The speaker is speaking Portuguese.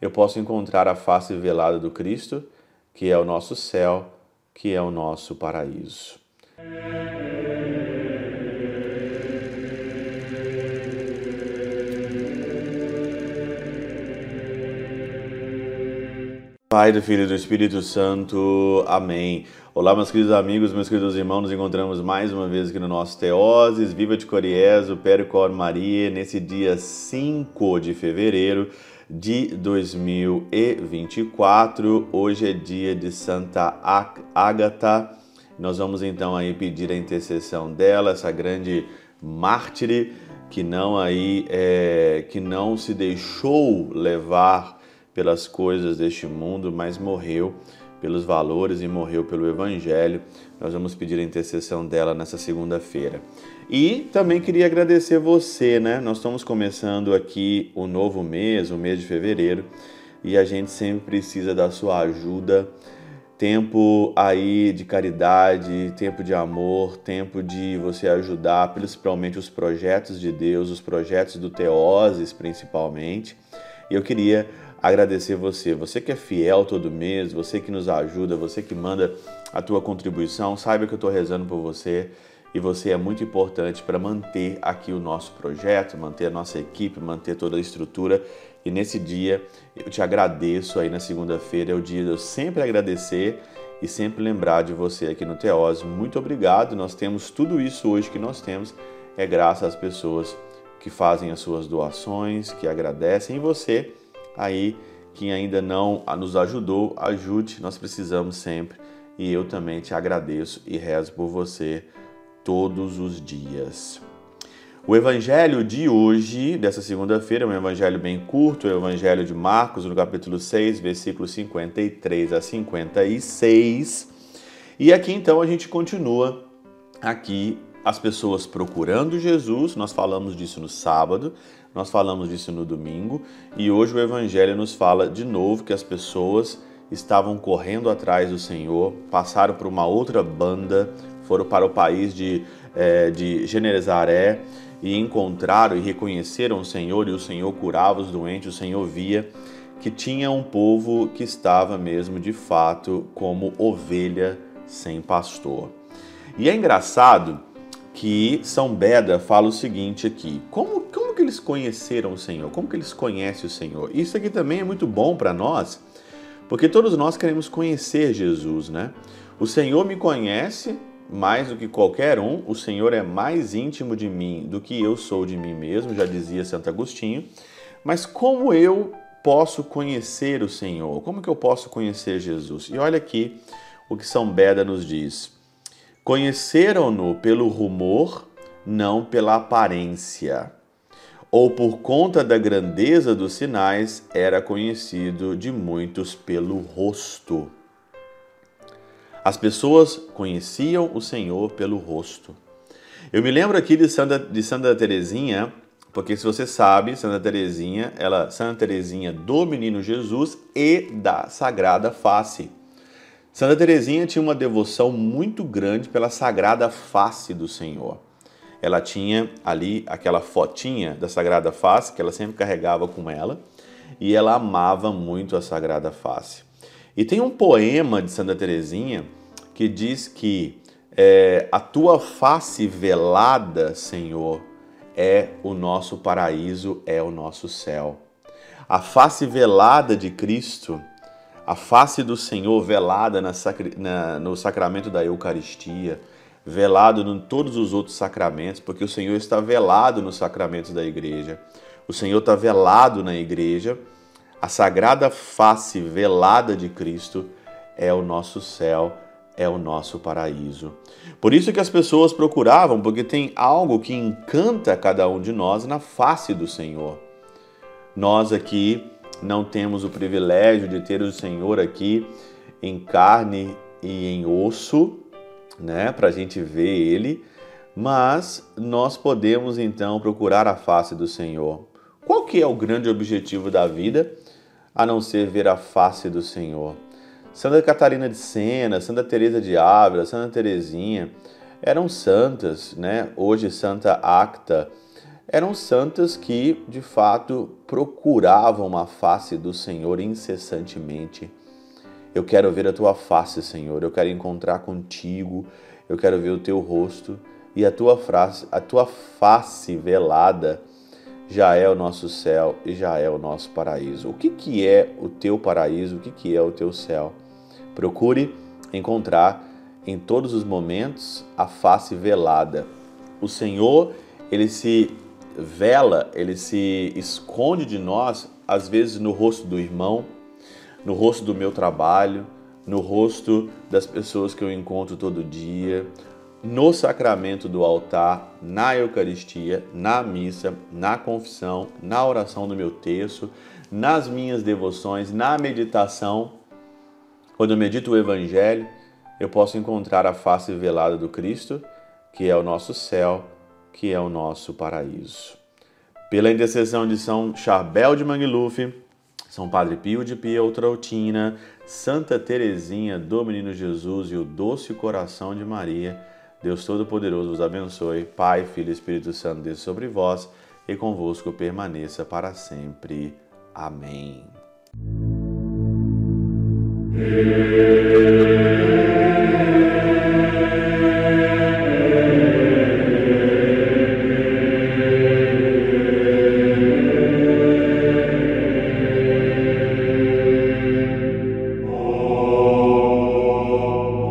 eu posso encontrar a face velada do Cristo, que é o nosso céu, que é o nosso paraíso. Pai do Filho e do Espírito Santo. Amém. Olá, meus queridos amigos, meus queridos irmãos, nos encontramos mais uma vez aqui no nosso Teoses, Viva de Coriésio, Pericor Maria, nesse dia 5 de fevereiro de 2024. Hoje é dia de Santa Ágata. Nós vamos então aí pedir a intercessão dela, essa grande mártire que não aí é, que não se deixou levar pelas coisas deste mundo, mas morreu pelos valores e morreu pelo Evangelho. Nós vamos pedir a intercessão dela nessa segunda-feira. E também queria agradecer você, né? Nós estamos começando aqui o novo mês, o mês de fevereiro, e a gente sempre precisa da sua ajuda. Tempo aí de caridade, tempo de amor, tempo de você ajudar principalmente os projetos de Deus, os projetos do Teoses principalmente. E eu queria agradecer você. Você que é fiel todo mês, você que nos ajuda, você que manda a tua contribuição, saiba que eu estou rezando por você e você é muito importante para manter aqui o nosso projeto, manter a nossa equipe, manter toda a estrutura. E nesse dia eu te agradeço aí na segunda-feira, é o dia de eu sempre agradecer e sempre lembrar de você aqui no Teós. Muito obrigado. Nós temos tudo isso hoje que nós temos é graças às pessoas que fazem as suas doações, que agradecem e você aí quem ainda não nos ajudou, ajude, nós precisamos sempre. E eu também te agradeço e rezo por você todos os dias. O evangelho de hoje, dessa segunda-feira, é um evangelho bem curto, é o evangelho de Marcos, no capítulo 6, versículos 53 a 56. E aqui então a gente continua aqui as pessoas procurando Jesus, nós falamos disso no sábado, nós falamos disso no domingo e hoje o Evangelho nos fala de novo que as pessoas estavam correndo atrás do Senhor, passaram por uma outra banda, foram para o país de, é, de Genezaré e encontraram e reconheceram o Senhor e o Senhor curava os doentes, o Senhor via que tinha um povo que estava mesmo de fato como ovelha sem pastor. E é engraçado que São Beda fala o seguinte aqui: como, como que eles conheceram o Senhor? Como que eles conhecem o Senhor? Isso aqui também é muito bom para nós, porque todos nós queremos conhecer Jesus, né? O Senhor me conhece mais do que qualquer um, o Senhor é mais íntimo de mim do que eu sou de mim mesmo, já dizia Santo Agostinho. Mas como eu posso conhecer o Senhor? Como que eu posso conhecer Jesus? E olha aqui o que São Beda nos diz. Conheceram-no pelo rumor, não pela aparência. Ou por conta da grandeza dos sinais, era conhecido de muitos pelo rosto. As pessoas conheciam o Senhor pelo rosto. Eu me lembro aqui de Santa, de Santa Teresinha, porque se você sabe, Santa Teresinha, ela Santa Teresinha do Menino Jesus e da Sagrada Face. Santa Teresinha tinha uma devoção muito grande pela sagrada face do Senhor. Ela tinha ali aquela fotinha da sagrada face que ela sempre carregava com ela e ela amava muito a sagrada face. E tem um poema de Santa Teresinha que diz que é, a tua face velada, Senhor, é o nosso paraíso, é o nosso céu. A face velada de Cristo a face do Senhor velada na, na, no sacramento da Eucaristia, velado em todos os outros sacramentos, porque o Senhor está velado nos sacramentos da igreja. O Senhor está velado na igreja. A sagrada face velada de Cristo é o nosso céu, é o nosso paraíso. Por isso que as pessoas procuravam, porque tem algo que encanta cada um de nós na face do Senhor. Nós aqui não temos o privilégio de ter o Senhor aqui em carne e em osso, né, para a gente ver Ele, mas nós podemos então procurar a face do Senhor. Qual que é o grande objetivo da vida, a não ser ver a face do Senhor? Santa Catarina de Sena, Santa Teresa de Ávila, Santa Teresinha eram santas, né? Hoje Santa Acta, eram santas que, de fato, procuravam a face do Senhor incessantemente. Eu quero ver a tua face, Senhor. Eu quero encontrar contigo. Eu quero ver o teu rosto e a tua face, a tua face velada já é o nosso céu e já é o nosso paraíso. O que, que é o teu paraíso? O que, que é o teu céu? Procure encontrar em todos os momentos a face velada. O Senhor, ele se vela, ele se esconde de nós, às vezes no rosto do irmão, no rosto do meu trabalho, no rosto das pessoas que eu encontro todo dia, no sacramento do altar, na Eucaristia, na missa, na confissão, na oração do meu terço, nas minhas devoções, na meditação. Quando eu medito o Evangelho, eu posso encontrar a face velada do Cristo, que é o nosso céu, que é o nosso paraíso. Pela intercessão de São Charbel de Mangluf, São Padre Pio de Pietrautina, Santa Teresinha do Menino Jesus e o Doce Coração de Maria, Deus Todo-Poderoso vos abençoe, Pai, Filho e Espírito Santo, desça sobre vós e convosco permaneça para sempre. Amém.